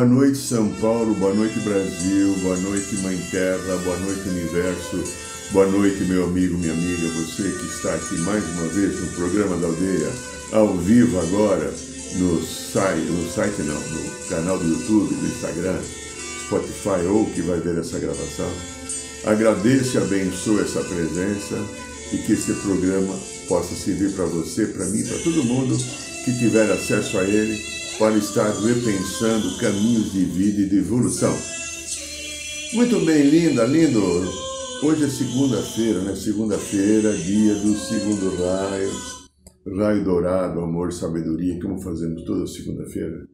Boa noite, São Paulo, boa noite, Brasil, boa noite, Mãe Terra, boa noite, Universo, boa noite, meu amigo, minha amiga, você que está aqui mais uma vez no programa da Aldeia, ao vivo agora, no site, no site não, no canal do YouTube, do Instagram, Spotify ou que vai ver essa gravação. Agradeço e abençoo essa presença e que esse programa possa servir para você, para mim, para todo mundo que tiver acesso a ele, para estar repensando caminhos de vida e de evolução. Muito bem, linda, lindo. Hoje é segunda-feira, né? Segunda-feira, dia do segundo raio, raio dourado, amor, sabedoria, como fazemos toda segunda-feira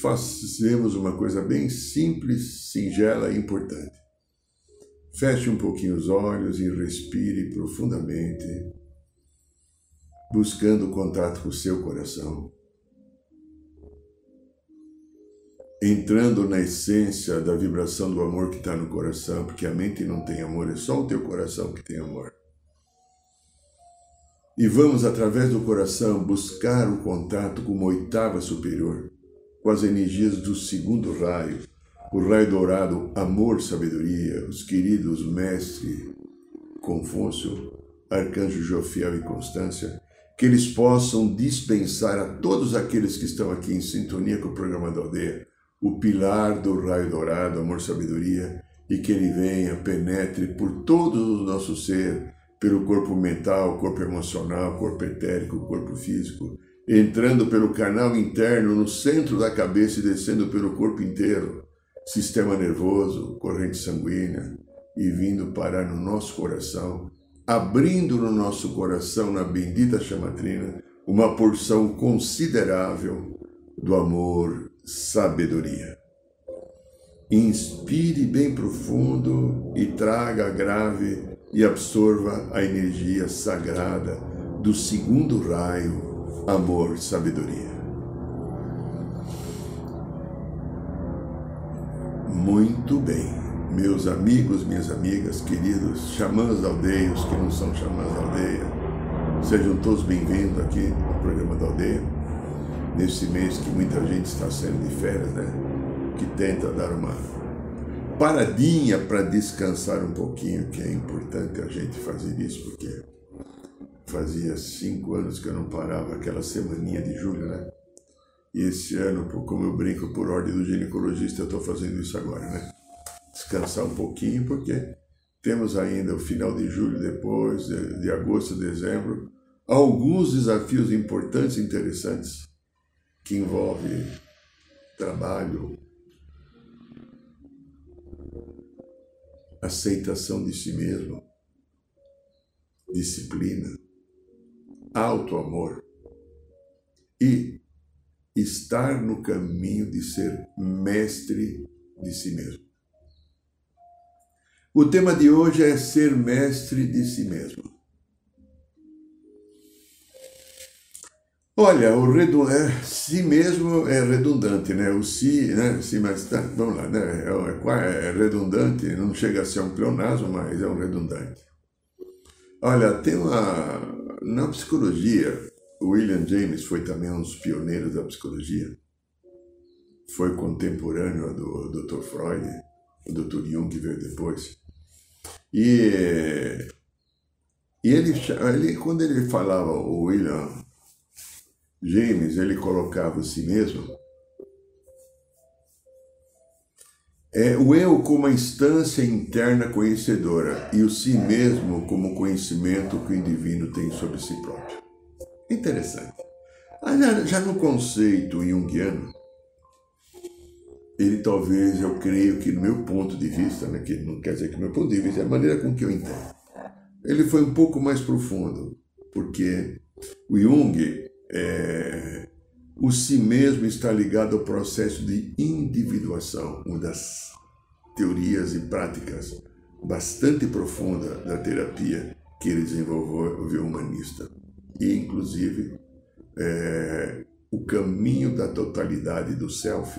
fazemos uma coisa bem simples, singela e importante. Feche um pouquinho os olhos e respire profundamente, buscando contato com o seu coração. Entrando na essência da vibração do amor que está no coração, porque a mente não tem amor, é só o teu coração que tem amor. E vamos, através do coração, buscar o contato com uma oitava superior com as energias do segundo raio, o raio dourado, amor, sabedoria, os queridos mestre Confúcio, Arcanjo Jofiel e Constância, que eles possam dispensar a todos aqueles que estão aqui em sintonia com o programa da aldeia o pilar do raio dourado, amor, sabedoria, e que ele venha, penetre por todo o nosso ser, pelo corpo mental, corpo emocional, corpo etérico, corpo físico, entrando pelo canal interno no centro da cabeça e descendo pelo corpo inteiro, sistema nervoso, corrente sanguínea, e vindo parar no nosso coração, abrindo no nosso coração, na bendita chamatrina, uma porção considerável do amor, sabedoria. Inspire bem profundo e traga grave e absorva a energia sagrada do segundo raio amor, sabedoria. Muito bem, meus amigos, minhas amigas, queridos xamãs da aldeia, os que não são xamãs da aldeia, sejam todos bem-vindos aqui ao programa da aldeia, nesse mês que muita gente está saindo de férias, né? Que tenta dar uma paradinha para descansar um pouquinho, que é importante a gente fazer isso, porque fazia cinco anos que eu não parava aquela semaninha de julho, né? E esse ano, como eu brinco por ordem do ginecologista, eu estou fazendo isso agora, né? Descansar um pouquinho, porque temos ainda o final de julho, depois, de, de agosto, dezembro, alguns desafios importantes e interessantes que envolvem trabalho, aceitação de si mesmo, disciplina, alto amor e estar no caminho de ser mestre de si mesmo. O tema de hoje é ser mestre de si mesmo. Olha, o é, si mesmo é redundante, né? O si, né? Si, mas tá, vamos lá, né? É, é redundante, não chega a ser um pleonasmo, mas é um redundante. Olha, tem uma, na psicologia, William James foi também um dos pioneiros da psicologia. Foi contemporâneo do Dr. Freud, o Dr. Jung que veio depois. E, e ele, ele, quando ele falava, o William James, ele colocava si mesmo É o eu como a instância interna conhecedora e o si mesmo como conhecimento que o indivíduo tem sobre si próprio. Interessante. Ah, já, já no conceito junguiano, ele talvez, eu creio que no meu ponto de vista, né, que não quer dizer que meu ponto de vista, é a maneira com que eu entendo. Ele foi um pouco mais profundo, porque o Jung, é, o si mesmo está ligado ao processo de individuação, uma das teorias e práticas bastante profunda da terapia que ele desenvolveu humanista. E, inclusive, é, o caminho da totalidade do self,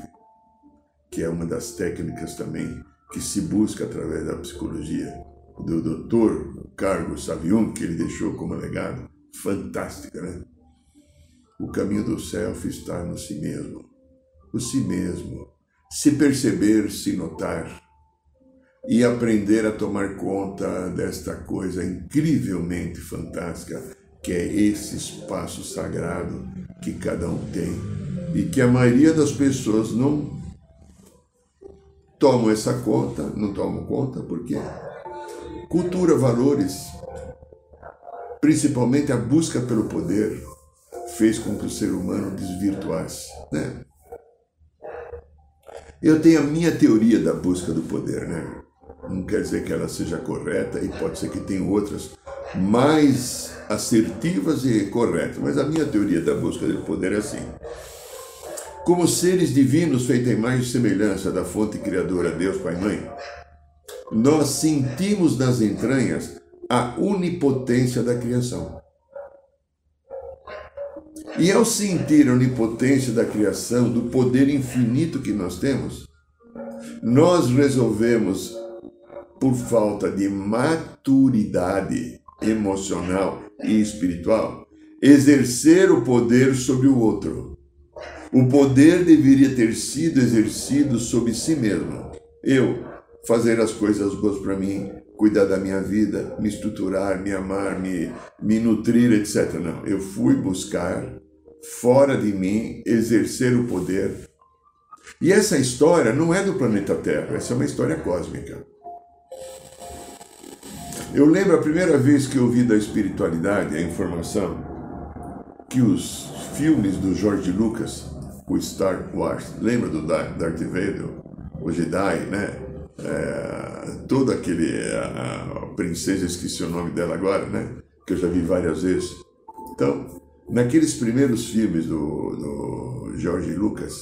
que é uma das técnicas também que se busca através da psicologia do Dr. Carlos Savion, que ele deixou como legado, fantástica, né? O caminho do self está no si mesmo. O si mesmo. Se perceber, se notar e aprender a tomar conta desta coisa incrivelmente fantástica que é esse espaço sagrado que cada um tem e que a maioria das pessoas não tomam essa conta, não tomam conta porque cultura, valores, principalmente a busca pelo poder, fez com que o ser humano desvirtuasse, né? Eu tenho a minha teoria da busca do poder, né? Não quer dizer que ela seja correta e pode ser que tenha outras mais assertivas e corretas, mas a minha teoria da busca do poder é assim. Como seres divinos feitos em e semelhança da fonte criadora Deus Pai e Mãe, nós sentimos nas entranhas a onipotência da criação. E ao sentir a onipotência da criação, do poder infinito que nós temos, nós resolvemos, por falta de maturidade emocional e espiritual, exercer o poder sobre o outro. O poder deveria ter sido exercido sobre si mesmo. Eu, fazer as coisas boas para mim, cuidar da minha vida, me estruturar, me amar, me, me nutrir, etc. Não, eu fui buscar fora de mim exercer o poder. E essa história não é do planeta Terra, essa é uma história cósmica. Eu lembro a primeira vez que eu vi da espiritualidade a informação que os filmes do George Lucas, o Star Wars, lembra do Darth Vader, o Jedi, né? É, todo aquele. A, a princesa, esqueci o nome dela agora, né? Que eu já vi várias vezes. Então, naqueles primeiros filmes do, do George Lucas,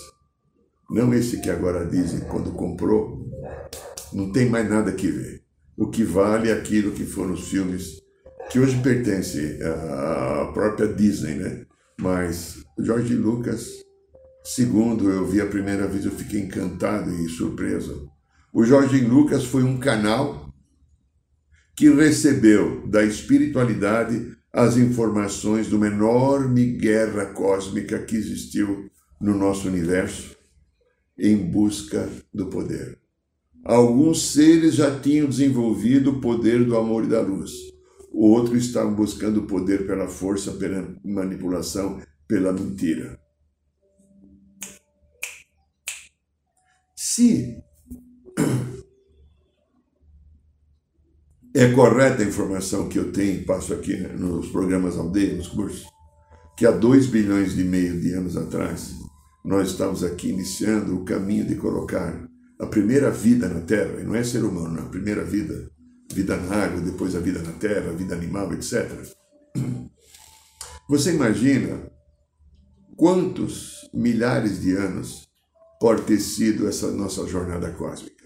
não esse que agora dizem quando comprou, não tem mais nada que ver. O que vale é aquilo que foram os filmes que hoje pertencem à própria Disney, né? Mas George Lucas, segundo eu vi a primeira vez, eu fiquei encantado e surpreso o Jorge Lucas foi um canal que recebeu da espiritualidade as informações de uma enorme guerra cósmica que existiu no nosso universo em busca do poder. Alguns seres já tinham desenvolvido o poder do amor e da luz. Outros estavam buscando o poder pela força, pela manipulação, pela mentira. Se é correta a informação que eu tenho passo aqui nos programas aldeia, nos cursos, que há dois bilhões e meio de anos atrás, nós estamos aqui iniciando o caminho de colocar a primeira vida na Terra, e não é ser humano, não, a primeira vida, vida na água, depois a vida na terra, a vida animal, etc. Você imagina quantos milhares de anos pode ter sido essa nossa jornada cósmica?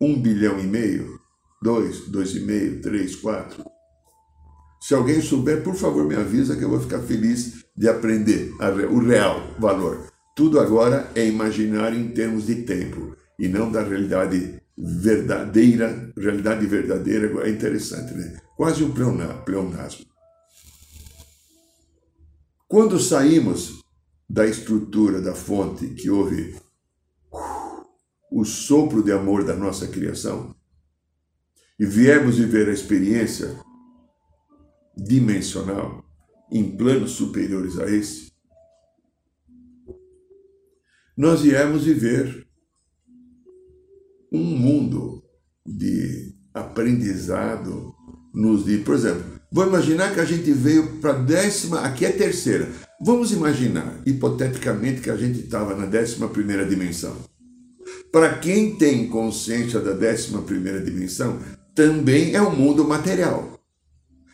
Um bilhão e meio? Dois, dois e meio, três, quatro. Se alguém souber, por favor, me avisa que eu vou ficar feliz de aprender o real valor. Tudo agora é imaginário em termos de tempo e não da realidade verdadeira. Realidade verdadeira é interessante, né? Quase um pleonasmo. Quando saímos da estrutura da fonte que houve o sopro de amor da nossa criação, e viemos viver a experiência dimensional em planos superiores a esse, nós viemos viver um mundo de aprendizado nos de, por exemplo, vou imaginar que a gente veio para a décima, aqui é terceira. Vamos imaginar, hipoteticamente, que a gente estava na décima primeira dimensão. Para quem tem consciência da décima primeira dimensão, também é o um mundo material.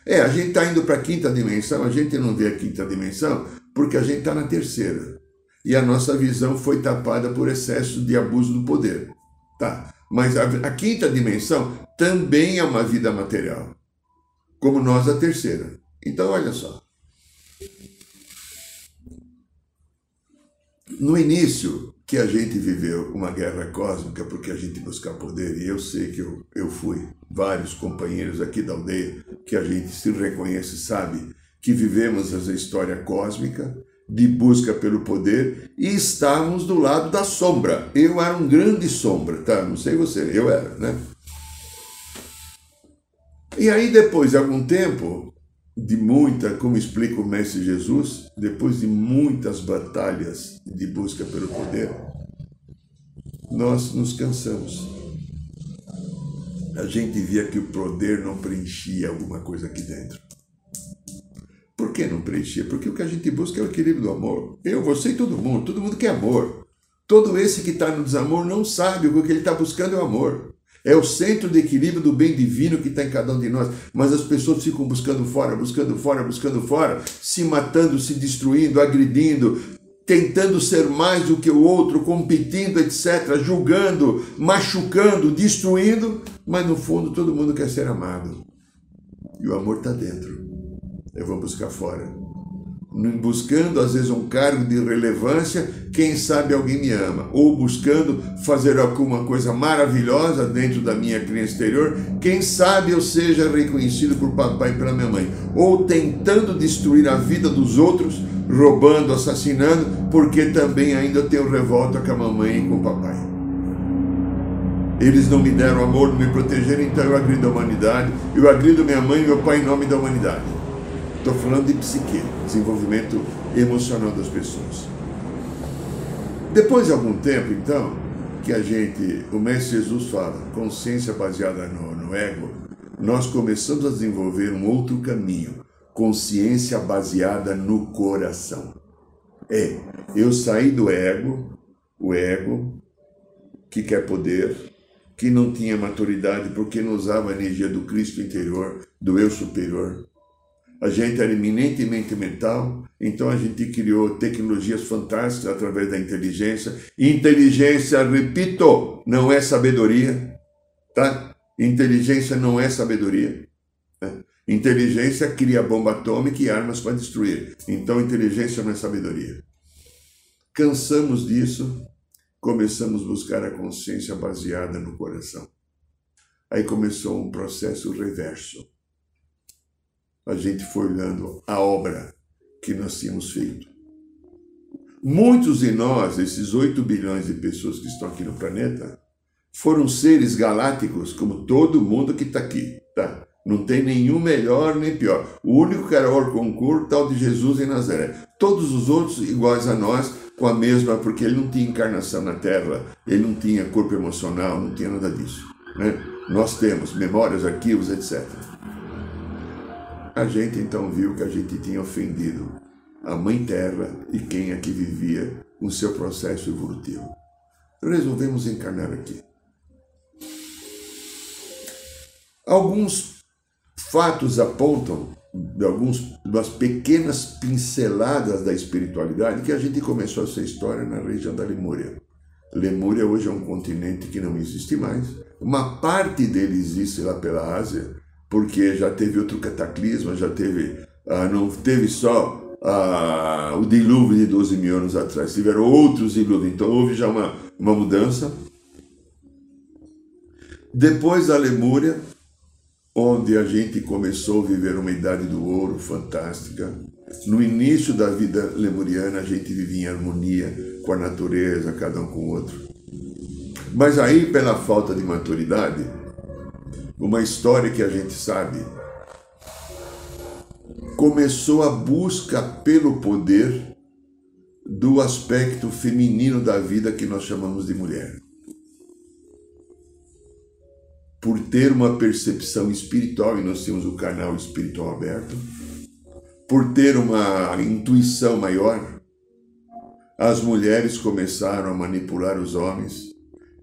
É, a gente está indo para a quinta dimensão, a gente não vê a quinta dimensão porque a gente está na terceira. E a nossa visão foi tapada por excesso de abuso do poder. Tá. Mas a, a quinta dimensão também é uma vida material, como nós a terceira. Então, olha só. No início, que a gente viveu uma guerra cósmica porque a gente buscar poder, e eu sei que eu, eu fui, vários companheiros aqui da aldeia, que a gente se reconhece, sabe que vivemos essa história cósmica de busca pelo poder e estávamos do lado da sombra. Eu era um grande sombra, tá? Não sei você, eu era, né? E aí, depois de algum tempo, de muita, como explica o Mestre Jesus, depois de muitas batalhas de busca pelo poder, nós nos cansamos. A gente via que o poder não preenchia alguma coisa aqui dentro. Por que não preenchia? Porque o que a gente busca é o equilíbrio do amor. Eu, você e todo mundo. Todo mundo quer amor. Todo esse que está no desamor não sabe o que ele está buscando é o amor. É o centro de equilíbrio do bem divino que está em cada um de nós. Mas as pessoas ficam buscando fora, buscando fora, buscando fora, se matando, se destruindo, agredindo, tentando ser mais do que o outro, competindo, etc., julgando, machucando, destruindo, mas no fundo todo mundo quer ser amado. E o amor está dentro eu vou buscar fora. Buscando, às vezes, um cargo de relevância, quem sabe alguém me ama. Ou buscando fazer alguma coisa maravilhosa dentro da minha criança exterior, quem sabe eu seja reconhecido por papai e pela minha mãe. Ou tentando destruir a vida dos outros, roubando, assassinando, porque também ainda tenho revolta com a mamãe e com o papai. Eles não me deram amor, não me protegeram, então eu agrido a humanidade, eu agrido minha mãe e meu pai em nome da humanidade. Estou falando de psique, desenvolvimento emocional das pessoas. Depois de algum tempo, então, que a gente, o Mestre Jesus fala, consciência baseada no, no ego, nós começamos a desenvolver um outro caminho, consciência baseada no coração. É, eu saí do ego, o ego que quer poder, que não tinha maturidade porque não usava a energia do Cristo interior, do eu superior, a gente era eminentemente mental, então a gente criou tecnologias fantásticas através da inteligência. Inteligência, repito, não é sabedoria, tá? Inteligência não é sabedoria. Né? Inteligência cria bomba atômica e armas para destruir. Então inteligência não é sabedoria. Cansamos disso, começamos a buscar a consciência baseada no coração. Aí começou um processo reverso a gente foi olhando a obra que nós tínhamos feito. Muitos de nós, esses 8 bilhões de pessoas que estão aqui no planeta, foram seres galácticos, como todo mundo que está aqui, tá? Não tem nenhum melhor nem pior. O único que era Orconcur, tal de Jesus em Nazaré. Todos os outros iguais a nós, com a mesma, porque ele não tinha encarnação na Terra, ele não tinha corpo emocional, não tinha nada disso. Né? Nós temos memórias, arquivos, etc. A gente então viu que a gente tinha ofendido a Mãe Terra e quem aqui vivia o seu processo evolutivo. Resolvemos encarnar aqui. Alguns fatos apontam de algumas das pequenas pinceladas da espiritualidade que a gente começou essa história na região da Lemúria. Lemúria hoje é um continente que não existe mais. Uma parte dele existe lá pela Ásia, porque já teve outro cataclisma, já teve, ah, não teve só ah, o dilúvio de 12 mil anos atrás, tiveram outros dilúvios, então houve já uma, uma mudança. Depois da Lemúria, onde a gente começou a viver uma idade do ouro fantástica. No início da vida lemuriana, a gente vivia em harmonia com a natureza, cada um com o outro. Mas aí, pela falta de maturidade, uma história que a gente sabe. Começou a busca pelo poder do aspecto feminino da vida que nós chamamos de mulher. Por ter uma percepção espiritual, e nós temos o canal espiritual aberto, por ter uma intuição maior, as mulheres começaram a manipular os homens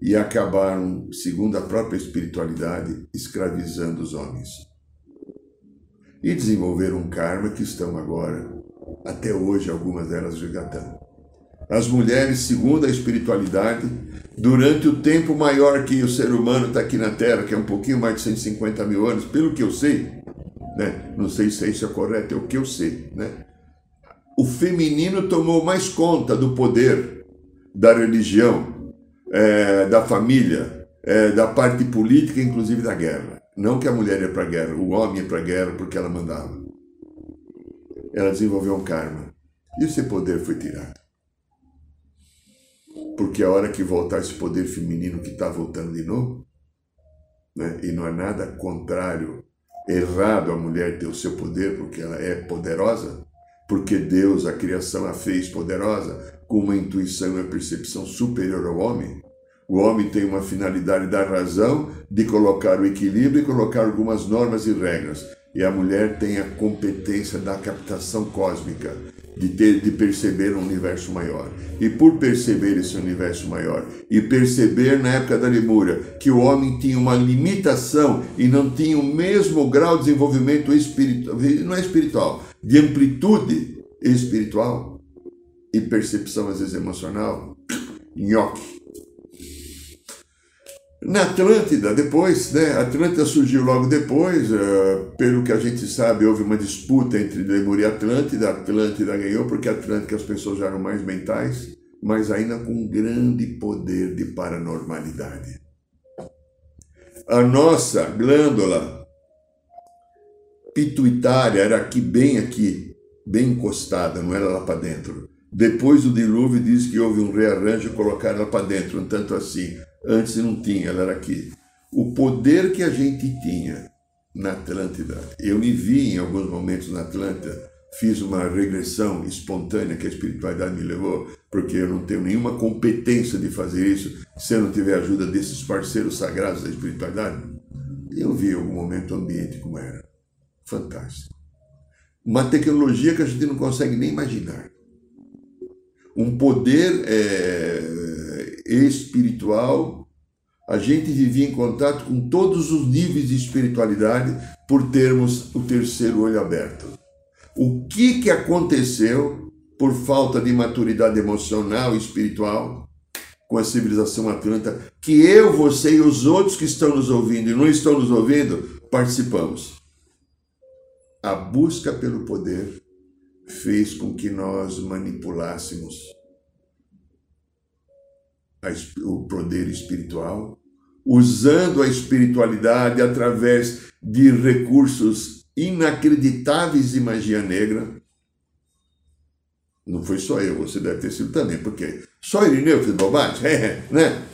e acabaram, segundo a própria espiritualidade, escravizando os homens. e desenvolveram um karma que estão agora, até hoje, algumas delas resgatando. As mulheres, segundo a espiritualidade, durante o tempo maior que o ser humano está aqui na Terra, que é um pouquinho mais de 150 mil anos, pelo que eu sei, né? não sei se isso é correto, é o que eu sei, né? o feminino tomou mais conta do poder, da religião, é, da família, é, da parte política, inclusive da guerra. Não que a mulher ia para a guerra, o homem ia para a guerra porque ela mandava. Ela desenvolveu um karma. E esse poder foi tirado. Porque a hora que voltar esse poder feminino que está voltando de novo, né? e não é nada contrário, errado a mulher ter o seu poder porque ela é poderosa, porque Deus, a criação, a fez poderosa, com uma intuição e uma percepção superior ao homem, o homem tem uma finalidade da razão de colocar o equilíbrio e colocar algumas normas e regras. E a mulher tem a competência da captação cósmica, de, ter, de perceber um universo maior. E por perceber esse universo maior, e perceber na época da Lemúria que o homem tinha uma limitação e não tinha o mesmo grau de desenvolvimento espiritual, não é espiritual, de amplitude espiritual e percepção às vezes emocional, nhoque na Atlântida, depois, né? Atlântida surgiu logo depois, uh, pelo que a gente sabe, houve uma disputa entre Lemur e Atlântida. Atlântida ganhou porque Atlântida as pessoas já eram mais mentais, mas ainda com grande poder de paranormalidade. A nossa glândula pituitária era aqui, bem aqui, bem encostada, não era lá para dentro. Depois do dilúvio, diz que houve um rearranjo e colocaram ela para dentro, um tanto assim. Antes não tinha, ela era aqui. O poder que a gente tinha na Atlântida, eu me vi em alguns momentos na Atlântida, fiz uma regressão espontânea que a espiritualidade me levou, porque eu não tenho nenhuma competência de fazer isso se eu não tiver a ajuda desses parceiros sagrados da espiritualidade. Eu vi em algum momento o ambiente como era. Fantástico. Uma tecnologia que a gente não consegue nem imaginar. Um poder é, espiritual, a gente vivia em contato com todos os níveis de espiritualidade por termos o terceiro olho aberto. O que, que aconteceu por falta de maturidade emocional e espiritual com a civilização atlanta, que eu, você e os outros que estão nos ouvindo e não estão nos ouvindo, participamos. A busca pelo poder fez com que nós manipulássemos o poder espiritual, usando a espiritualidade através de recursos inacreditáveis de magia negra. Não foi só eu, você deve ter sido também, porque só Irineu fez bobagem, né?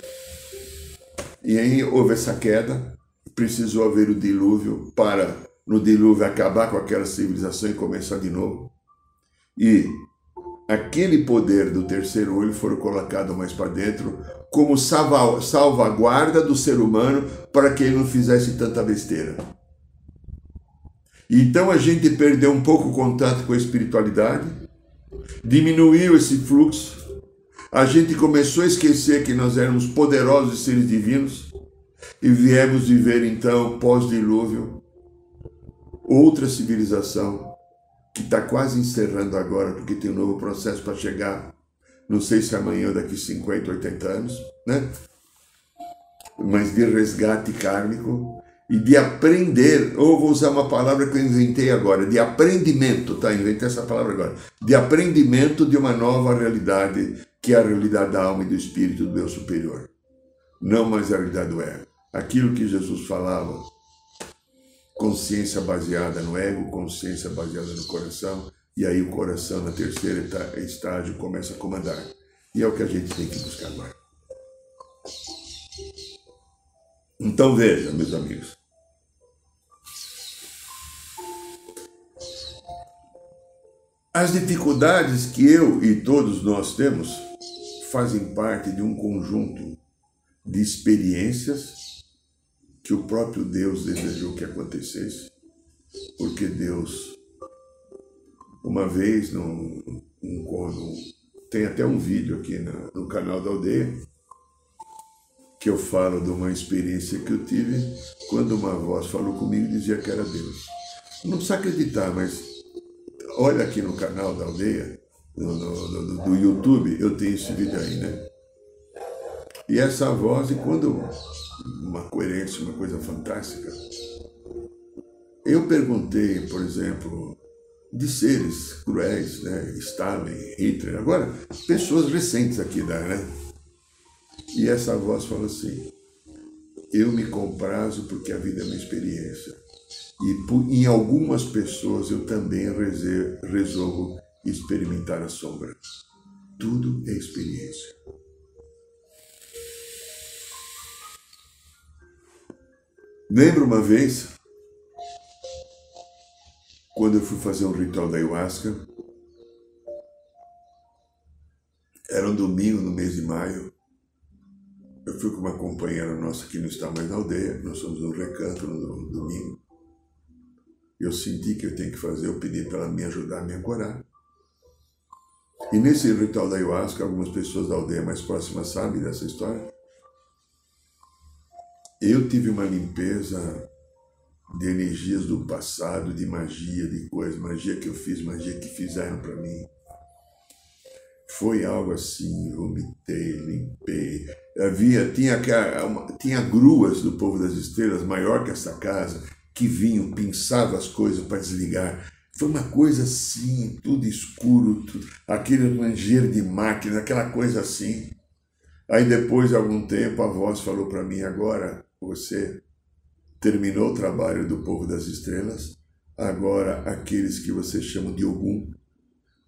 E aí houve essa queda, precisou haver o dilúvio para, no dilúvio, acabar com aquela civilização e começar de novo. E aquele poder do terceiro olho foi colocado mais para dentro como salvaguarda do ser humano para que ele não fizesse tanta besteira. Então a gente perdeu um pouco o contato com a espiritualidade, diminuiu esse fluxo, a gente começou a esquecer que nós éramos poderosos seres divinos e viemos viver então pós-dilúvio outra civilização que está quase encerrando agora, porque tem um novo processo para chegar, não sei se amanhã ou daqui 50, 80 anos, né? Mas de resgate kármico e de aprender, ou vou usar uma palavra que eu inventei agora, de aprendimento, tá? Inventei essa palavra agora. De aprendimento de uma nova realidade, que é a realidade da alma e do espírito do meu superior. Não mais a realidade do ego. Aquilo que Jesus falava, consciência baseada no ego, consciência baseada no coração, e aí o coração, na terceira estágio, começa a comandar. E é o que a gente tem que buscar agora. Então veja, meus amigos. As dificuldades que eu e todos nós temos fazem parte de um conjunto de experiências que o próprio Deus desejou que acontecesse, porque Deus, uma vez, num, num, tem até um vídeo aqui no, no canal da aldeia, que eu falo de uma experiência que eu tive quando uma voz falou comigo e dizia que era Deus. Não precisa acreditar, mas olha aqui no canal da aldeia, no, no, no, do YouTube, eu tenho esse vídeo aí, né? E essa voz, e quando uma coerência, uma coisa fantástica, eu perguntei, por exemplo, de seres cruéis, né? Stalin, Hitler, agora pessoas recentes aqui da, né? E essa voz fala assim: Eu me comprazo porque a vida é uma experiência. E em algumas pessoas eu também resolvo experimentar a sombra. Tudo é experiência. Lembro uma vez quando eu fui fazer um ritual da ayahuasca, era um domingo no mês de maio. Eu fui com uma companheira nossa que não está mais na aldeia, nós somos no recanto no domingo. Eu senti que eu tenho que fazer, eu pedi para ela me ajudar a me ancorar. E nesse ritual da ayahuasca, algumas pessoas da aldeia mais próximas sabem dessa história. Eu tive uma limpeza de energias do passado, de magia, de coisas, magia que eu fiz, magia que fizeram para mim. Foi algo assim, vomitei, limpei. Havia, tinha, tinha gruas do povo das estrelas, maior que essa casa, que vinham, pinçavam as coisas para desligar. Foi uma coisa assim, tudo escuro, tudo, aquele rangeiro de máquina, aquela coisa assim. Aí depois de algum tempo a voz falou para mim, agora você terminou o trabalho do povo das estrelas, agora aqueles que você chama de Ogum,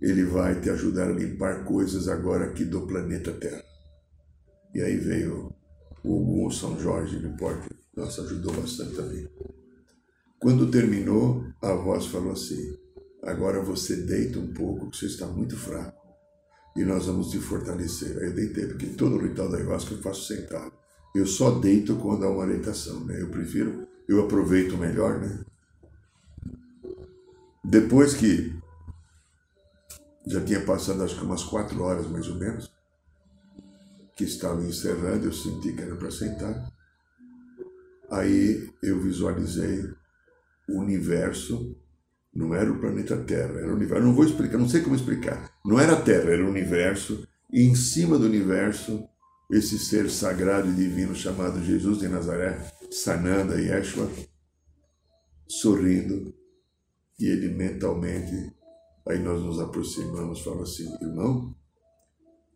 ele vai te ajudar a limpar coisas agora aqui do planeta Terra. E aí veio o Ogum, São Jorge, não importa, nossa, ajudou bastante também. Quando terminou, a voz falou assim, agora você deita um pouco, que você está muito fraco, e nós vamos te fortalecer. Aí eu deitei, porque todo o ritual da ayahuasca eu faço sentado. Eu só deito quando há uma orientação, né? Eu prefiro, eu aproveito melhor, né? Depois que já tinha passado acho que umas quatro horas mais ou menos, que estava encerrando, eu senti que era para sentar. Aí eu visualizei o universo, não era o planeta Terra, era o universo. Não vou explicar, não sei como explicar. Não era a Terra, era o universo, e em cima do universo esse ser sagrado e divino chamado Jesus de Nazaré, Sananda Yeshua, sorrindo, e ele mentalmente, aí nós nos aproximamos, fala assim, irmão,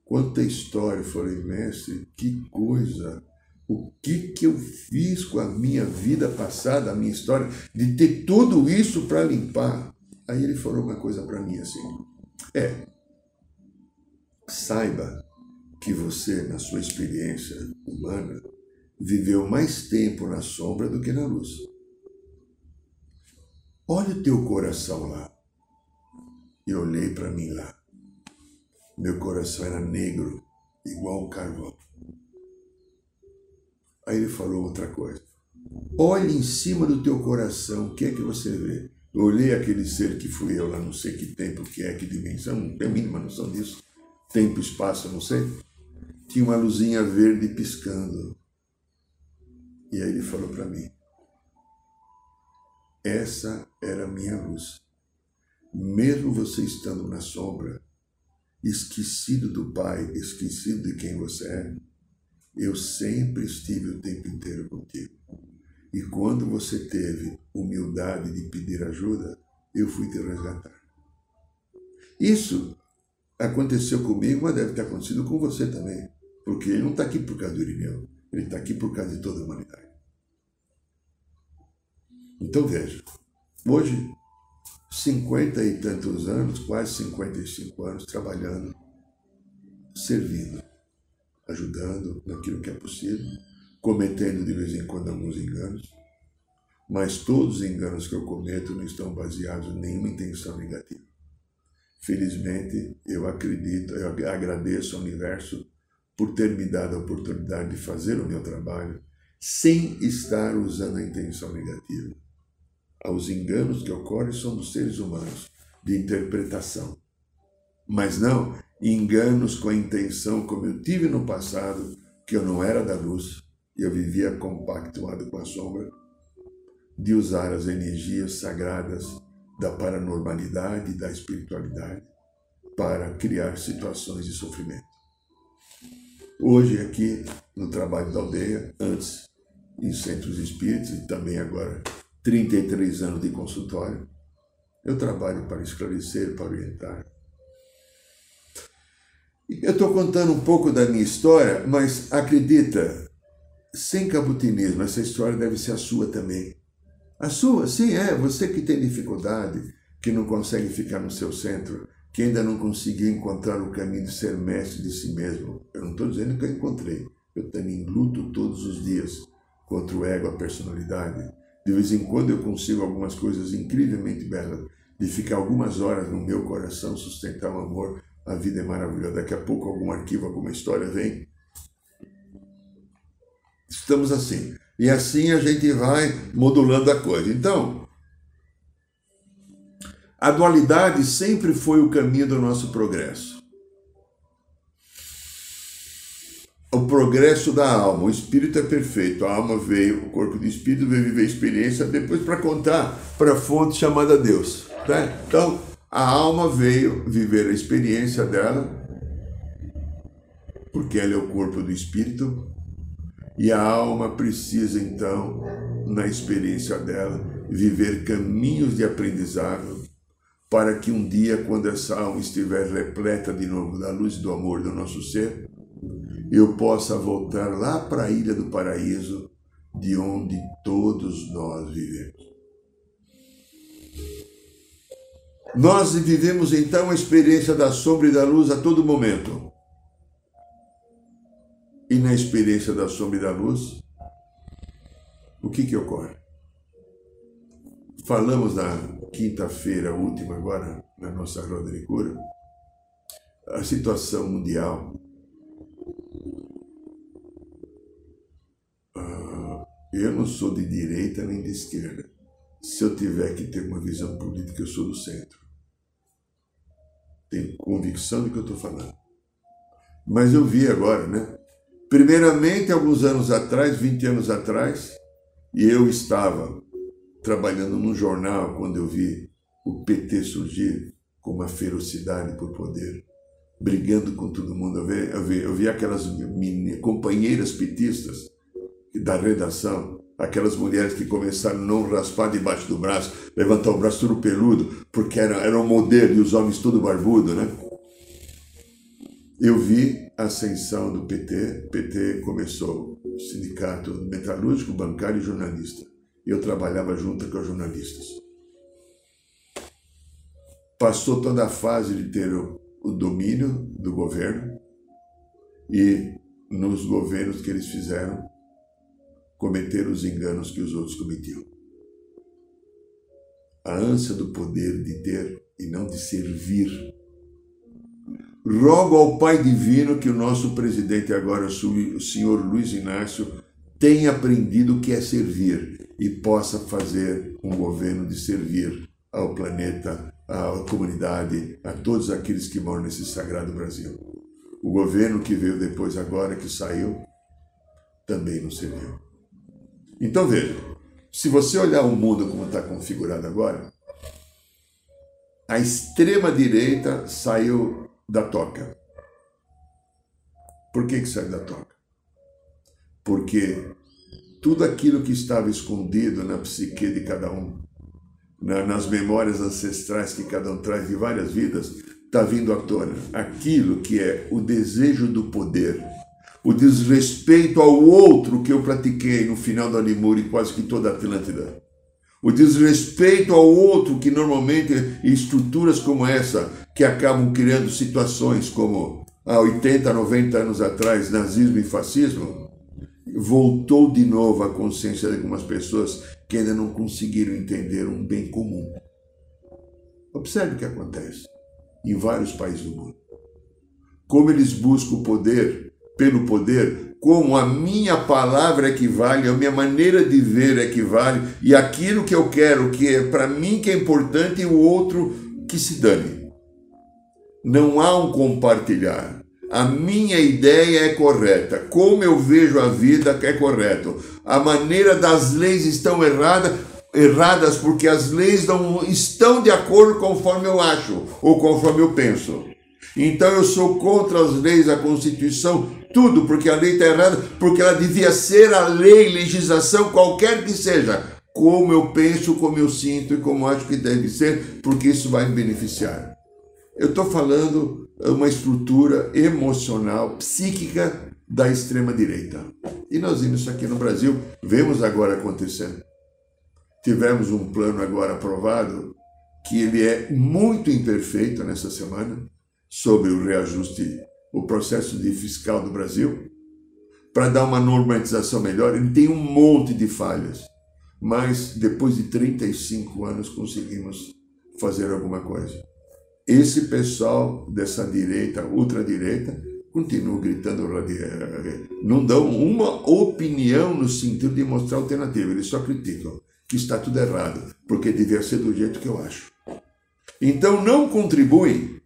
quanta história, eu falei, mestre, que coisa, o que que eu fiz com a minha vida passada, a minha história, de ter tudo isso para limpar? Aí ele falou uma coisa para mim assim, é, saiba que você, na sua experiência humana, viveu mais tempo na sombra do que na luz. Olha o teu coração lá. E olhei para mim lá. Meu coração era negro, igual um carvão. Aí ele falou outra coisa. Olhe em cima do teu coração, o que é que você vê? Eu olhei aquele ser que fui eu lá, não sei que tempo que é, que dimensão, não tenho a mínima noção disso. Tempo, espaço, não sei tinha uma luzinha verde piscando. E aí ele falou para mim: Essa era a minha luz. Mesmo você estando na sombra, esquecido do Pai, esquecido de quem você é, eu sempre estive o tempo inteiro contigo. E quando você teve humildade de pedir ajuda, eu fui te resgatar. Isso aconteceu comigo, mas deve ter acontecido com você também. Porque ele não está aqui por causa do Irineu, ele está aqui por causa de toda a humanidade. Então veja, hoje, cinquenta e tantos anos, quase 55 anos, trabalhando, servindo, ajudando naquilo que é possível, cometendo de vez em quando alguns enganos, mas todos os enganos que eu cometo não estão baseados em nenhuma intenção negativa. Felizmente, eu acredito, eu agradeço ao universo por ter me dado a oportunidade de fazer o meu trabalho sem estar usando a intenção negativa. Os enganos que ocorrem são dos seres humanos, de interpretação. Mas não enganos com a intenção, como eu tive no passado, que eu não era da luz, eu vivia compactuado com a sombra. de usar as energias sagradas da paranormalidade e da espiritualidade para criar situações de sofrimento. Hoje, aqui no trabalho da aldeia, antes em centros espíritas e também agora 33 anos de consultório, eu trabalho para esclarecer, para orientar. Eu estou contando um pouco da minha história, mas acredita, sem cabutinismo, essa história deve ser a sua também. A sua, sim, é. Você que tem dificuldade, que não consegue ficar no seu centro, que ainda não conseguiu encontrar o caminho de ser mestre de si mesmo. Eu não estou dizendo que eu encontrei. Eu também luto todos os dias contra o ego, a personalidade. De vez em quando eu consigo algumas coisas incrivelmente belas, de ficar algumas horas no meu coração, sustentar o amor. A vida é maravilhosa. Daqui a pouco algum arquivo, alguma história vem. Estamos assim. E assim a gente vai modulando a coisa. Então, a dualidade sempre foi o caminho do nosso progresso. O progresso da alma. O espírito é perfeito. A alma veio, o corpo do espírito veio viver a experiência depois para contar para a fonte chamada Deus. Né? Então, a alma veio viver a experiência dela, porque ela é o corpo do espírito, e a alma precisa então, na experiência dela, viver caminhos de aprendizado para que um dia, quando essa alma estiver repleta de novo da luz do amor do nosso ser, eu possa voltar lá para a ilha do paraíso, de onde todos nós vivemos. Nós vivemos então a experiência da sombra e da luz a todo momento e na experiência da sombra e da luz, o que que ocorre? Falamos na quinta-feira última agora, na nossa roda de cura, a situação mundial. Ah, eu não sou de direita nem de esquerda. Se eu tiver que ter uma visão política, eu sou do centro. Tenho convicção do que eu estou falando. Mas eu vi agora, né? Primeiramente, alguns anos atrás, 20 anos atrás, e eu estava trabalhando num jornal quando eu vi o PT surgir com uma ferocidade por poder, brigando com todo mundo. Eu vi, eu vi, eu vi aquelas companheiras petistas da redação, aquelas mulheres que começaram a não raspar debaixo do braço, levantar o braço tudo peludo, porque era, era um modelo e os homens tudo barbudo, né? Eu vi a ascensão do PT. O PT começou sindicato metalúrgico, bancário e jornalista. Eu trabalhava junto com os jornalistas. Passou toda a fase de ter o, o domínio do governo e nos governos que eles fizeram cometer os enganos que os outros cometiam. A ânsia do poder de ter e não de servir Rogo ao Pai Divino que o nosso presidente, agora o senhor Luiz Inácio, tenha aprendido o que é servir e possa fazer um governo de servir ao planeta, à comunidade, a todos aqueles que moram nesse sagrado Brasil. O governo que veio depois, agora que saiu, também não serviu. Então veja, se você olhar o mundo como está configurado agora, a extrema direita saiu da toca. Por que, que saiu da toca? Porque tudo aquilo que estava escondido na psique de cada um, na, nas memórias ancestrais que cada um traz de várias vidas, está vindo à tona. Aquilo que é o desejo do poder, o desrespeito ao outro que eu pratiquei no final do Animur e quase que toda a Atlântida. O desrespeito ao outro, que normalmente estruturas como essa, que acabam criando situações como há 80, 90 anos atrás, nazismo e fascismo, voltou de novo à consciência de algumas pessoas que ainda não conseguiram entender um bem comum. Observe o que acontece em vários países do mundo. Como eles buscam o poder pelo poder como a minha palavra equivale, a minha maneira de ver equivale, e aquilo que eu quero, que é para mim que é importante, e o outro que se dane. Não há um compartilhar. A minha ideia é correta. Como eu vejo a vida é correto. A maneira das leis estão erradas. erradas porque as leis não estão de acordo conforme eu acho ou conforme eu penso. Então eu sou contra as leis, a Constituição, tudo, porque a lei está errada, porque ela devia ser a lei, legislação, qualquer que seja, como eu penso, como eu sinto e como acho que deve ser, porque isso vai me beneficiar. Eu estou falando uma estrutura emocional, psíquica da extrema-direita. E nós vimos isso aqui no Brasil, vemos agora acontecendo. Tivemos um plano agora aprovado, que ele é muito imperfeito nessa semana, sobre o reajuste, o processo de fiscal do Brasil, para dar uma normatização melhor. Ele tem um monte de falhas, mas depois de 35 anos conseguimos fazer alguma coisa. Esse pessoal dessa direita, ultradireita, continua gritando, não dão uma opinião no sentido de mostrar alternativa, eles só criticam que está tudo errado, porque devia ser do jeito que eu acho. Então não contribuem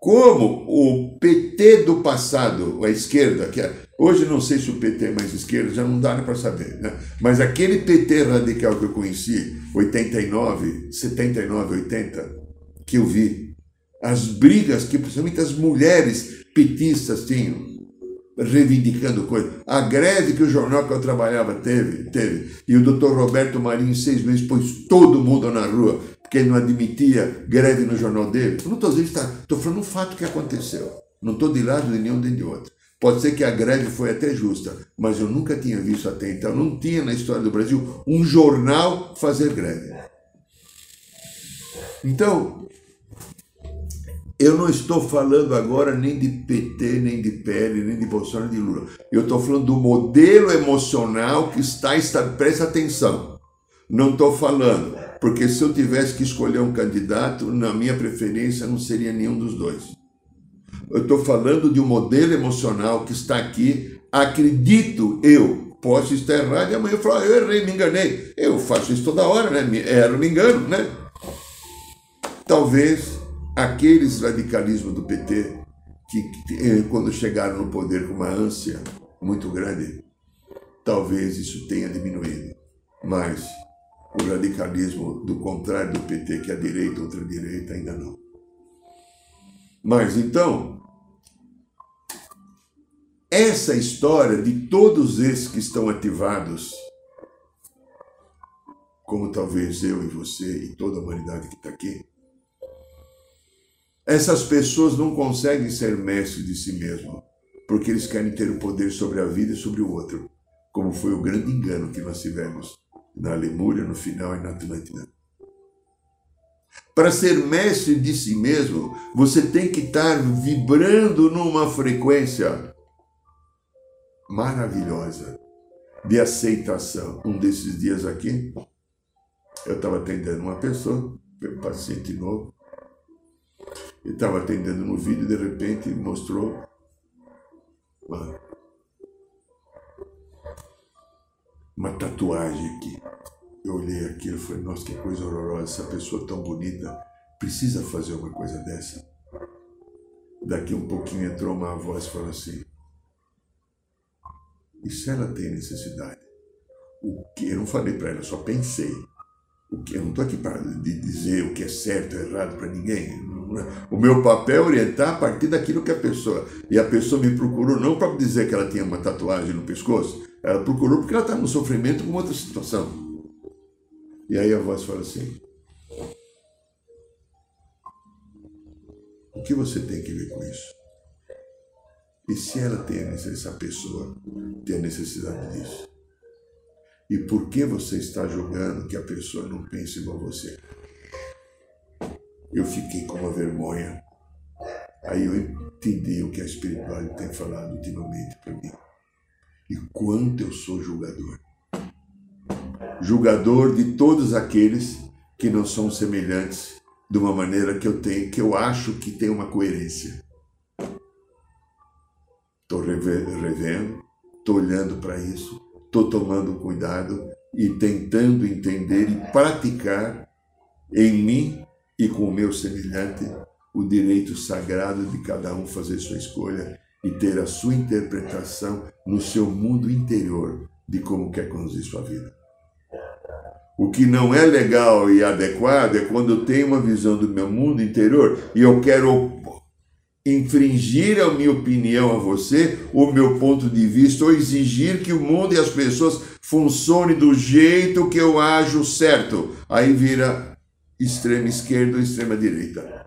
como o PT do passado, a esquerda, que é, hoje não sei se o PT é mais esquerda, já não dá para saber, né? mas aquele PT radical que eu conheci, 89, 79, 80, que eu vi, as brigas que principalmente as mulheres petistas tinham, reivindicando coisas. A greve que o jornal que eu trabalhava teve, teve. E o doutor Roberto Marinho, em seis meses, pôs todo mundo na rua porque ele não admitia greve no jornal dele. Eu não estou dizendo estou falando um fato que aconteceu. Não estou de lado de nenhum nem de outro. Pode ser que a greve foi até justa, mas eu nunca tinha visto até então, não tinha na história do Brasil um jornal fazer greve. Então, eu não estou falando agora nem de PT, nem de PL, nem de Bolsonaro, nem de Lula. Eu estou falando do modelo emocional que está, está presta atenção. Não estou falando porque se eu tivesse que escolher um candidato, na minha preferência não seria nenhum dos dois. Eu estou falando de um modelo emocional que está aqui, acredito eu, posso estar errado, e amanhã eu falo, ah, eu errei, me enganei. Eu faço isso toda hora, né? Erro, me engano, né? Talvez aqueles radicalismos do PT, que, eh, quando chegaram no poder com uma ânsia muito grande, talvez isso tenha diminuído. Mas o radicalismo do contrário do PT, que é a direita, outra direita, ainda não. Mas então, essa história de todos esses que estão ativados, como talvez eu e você e toda a humanidade que está aqui, essas pessoas não conseguem ser mestres de si mesmos, porque eles querem ter o poder sobre a vida e sobre o outro, como foi o grande engano que nós tivemos na Lemúria, no final e na Atlântida. Para ser mestre de si mesmo, você tem que estar vibrando numa frequência maravilhosa de aceitação. Um desses dias aqui, eu estava atendendo uma pessoa, um paciente novo, e estava atendendo no vídeo e de repente mostrou uma uma tatuagem aqui. Eu olhei aquilo e falei, nossa, que coisa horrorosa, essa pessoa tão bonita precisa fazer uma coisa dessa. Daqui um pouquinho entrou uma voz e falou assim, e se ela tem necessidade? O que? Eu não falei para ela, só pensei. O que? Eu não estou aqui para dizer o que é certo ou errado para ninguém. O meu papel é orientar a partir daquilo que a pessoa. E a pessoa me procurou não para dizer que ela tinha uma tatuagem no pescoço, ela procurou porque ela está no sofrimento com outra situação. E aí a voz fala assim: O que você tem que ver com isso? E se ela tem a essa pessoa tem a necessidade disso? E por que você está julgando que a pessoa não pensa igual você? Eu fiquei com uma vergonha. Aí eu entendi o que a espiritualidade tem falado ultimamente para mim e quanto eu sou julgador. Julgador de todos aqueles que não são semelhantes de uma maneira que eu tenho, que eu acho que tem uma coerência. Estou revendo, estou olhando para isso, estou tomando cuidado e tentando entender e praticar em mim e com o meu semelhante o direito sagrado de cada um fazer sua escolha e ter a sua interpretação no seu mundo interior de como quer conduzir sua vida. O que não é legal e adequado é quando eu tenho uma visão do meu mundo interior e eu quero infringir a minha opinião a você, o meu ponto de vista, ou exigir que o mundo e as pessoas funcionem do jeito que eu ajo certo. Aí vira extrema esquerda ou extrema direita.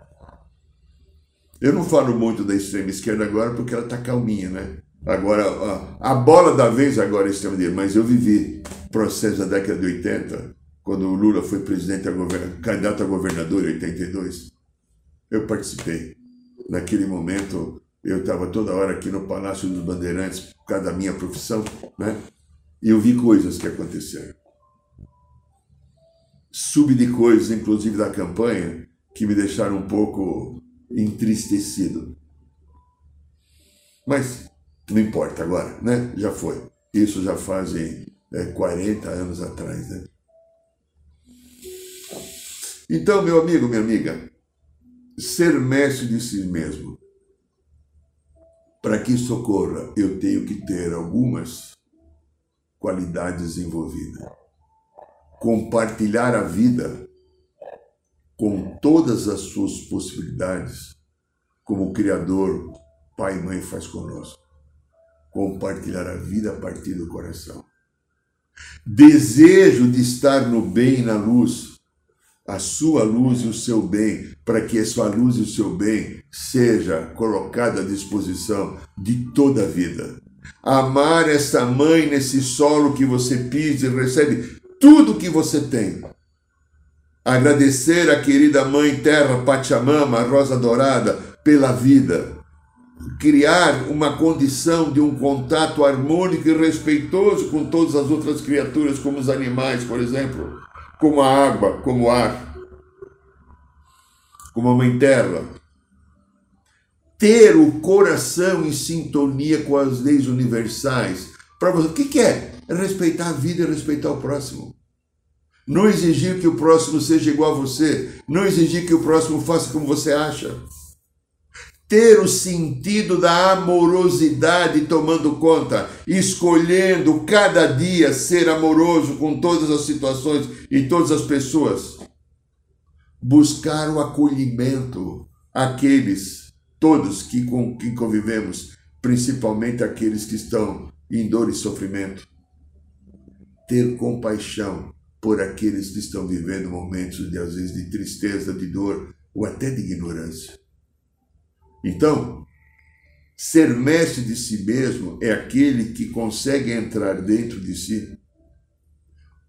Eu não falo muito da extrema esquerda agora porque ela está calminha, né? Agora, a, a, bola da vez agora é extrema direita, mas eu vivi processo da década de 80, quando o Lula foi presidente, a candidato a governador em 82. Eu participei. Naquele momento, eu estava toda hora aqui no Palácio dos Bandeirantes por causa da minha profissão, né? E eu vi coisas que aconteceram. Sub de coisas, inclusive da campanha, que me deixaram um pouco entristecido. Mas não importa agora, né? Já foi. Isso já fazem é, 40 anos atrás, né? Então, meu amigo, minha amiga, ser mestre de si mesmo. Para que isso ocorra, eu tenho que ter algumas qualidades envolvidas. Compartilhar a vida com todas as suas possibilidades, como o Criador, Pai e Mãe faz conosco. Compartilhar a vida a partir do coração. Desejo de estar no bem e na luz, a sua luz e o seu bem, para que a sua luz e o seu bem seja colocado à disposição de toda a vida. Amar essa mãe nesse solo que você pisa e recebe tudo que você tem Agradecer a querida Mãe Terra Pachamama, Rosa Dourada, pela vida. Criar uma condição de um contato harmônico e respeitoso com todas as outras criaturas, como os animais, por exemplo, como a água, como o ar, como a Mãe Terra. Ter o coração em sintonia com as leis universais. Para você, o que é? É respeitar a vida e respeitar o próximo. Não exigir que o próximo seja igual a você. Não exigir que o próximo faça como você acha. Ter o sentido da amorosidade tomando conta, escolhendo cada dia ser amoroso com todas as situações e todas as pessoas. Buscar o acolhimento àqueles, todos que, com, que convivemos, principalmente aqueles que estão em dor e sofrimento. Ter compaixão por aqueles que estão vivendo momentos de às vezes de tristeza, de dor ou até de ignorância. Então, ser mestre de si mesmo é aquele que consegue entrar dentro de si.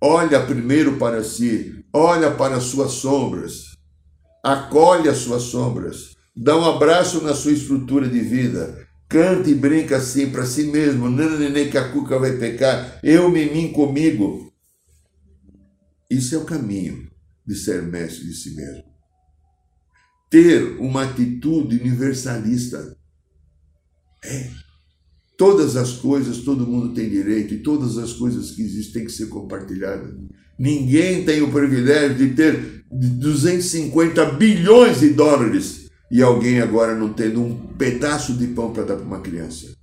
Olha primeiro para si, olha para as suas sombras, acolhe as suas sombras, dá um abraço na sua estrutura de vida, canta e brinca assim para si mesmo, nem que a cuca vai pecar, eu, me mim comigo. Isso é o caminho de ser mestre de si mesmo. Ter uma atitude universalista. É. Todas as coisas, todo mundo tem direito, e todas as coisas que existem têm que ser compartilhadas. Ninguém tem o privilégio de ter 250 bilhões de dólares e alguém agora não tendo um pedaço de pão para dar para uma criança.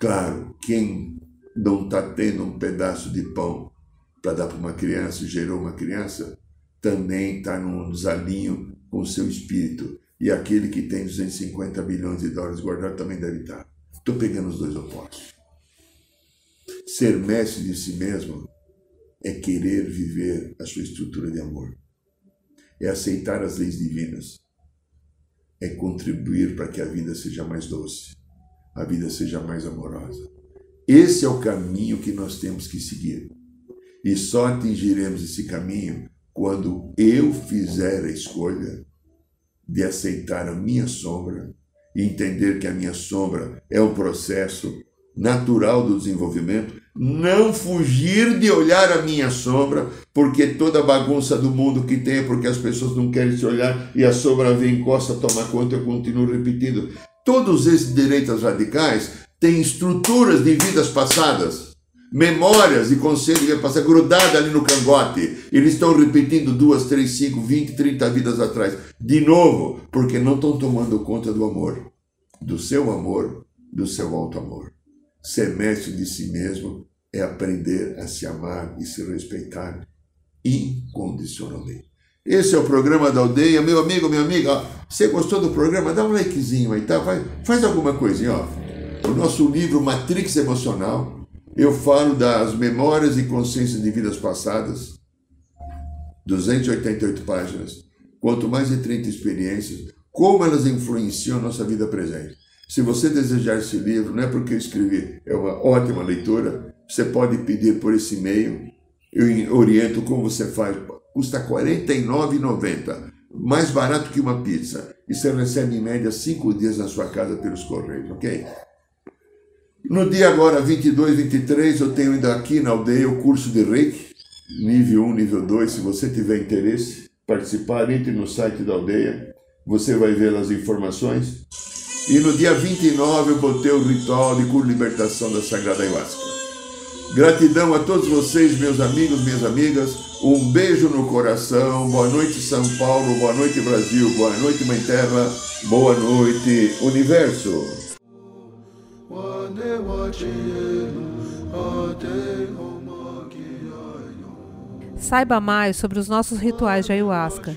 Claro, quem não está tendo um pedaço de pão para dar para uma criança, gerou uma criança, também está num desalinho com o seu espírito. E aquele que tem 250 bilhões de dólares guardado também deve estar. Estou pegando os dois opostos. Ser mestre de si mesmo é querer viver a sua estrutura de amor. É aceitar as leis divinas. É contribuir para que a vida seja mais doce, a vida seja mais amorosa. Esse é o caminho que nós temos que seguir. E só atingiremos esse caminho quando eu fizer a escolha de aceitar a minha sombra e entender que a minha sombra é um processo natural do desenvolvimento, não fugir de olhar a minha sombra, porque toda bagunça do mundo que tem é porque as pessoas não querem se olhar e a sombra vem encosta, toma conta, eu continuo repetindo. Todos esses direitos radicais tem estruturas de vidas passadas, memórias e conselhos que passar grudada ali no cangote. Eles estão repetindo duas, três, cinco, vinte, trinta vidas atrás. De novo, porque não estão tomando conta do amor, do seu amor, do seu alto amor. Ser mestre de si mesmo é aprender a se amar e se respeitar incondicionalmente. Esse é o programa da aldeia. Meu amigo, minha amiga, você gostou do programa? Dá um likezinho aí, tá? Faz, faz alguma coisinha, ó. O nosso livro Matrix Emocional, eu falo das memórias e consciências de vidas passadas, 288 páginas, quanto mais de 30 experiências, como elas influenciam nossa vida presente. Se você desejar esse livro, não é porque eu escrevi, é uma ótima leitura, você pode pedir por esse e-mail, eu oriento como você faz custa R$ 49,90. Mais barato que uma pizza. E você recebe em média cinco dias na sua casa pelos correios, ok? No dia agora 22, 23, eu tenho ainda aqui na aldeia o curso de Reiki, nível 1, nível 2. Se você tiver interesse, participar, entre no site da aldeia, você vai ver as informações. E no dia 29 eu botei o ritual de cura libertação da Sagrada Ayahuasca. Gratidão a todos vocês, meus amigos, minhas amigas. Um beijo no coração. Boa noite, São Paulo. Boa noite, Brasil. Boa noite, Mãe Terra. Boa noite, Universo. Saiba mais sobre os nossos rituais de ayahuasca,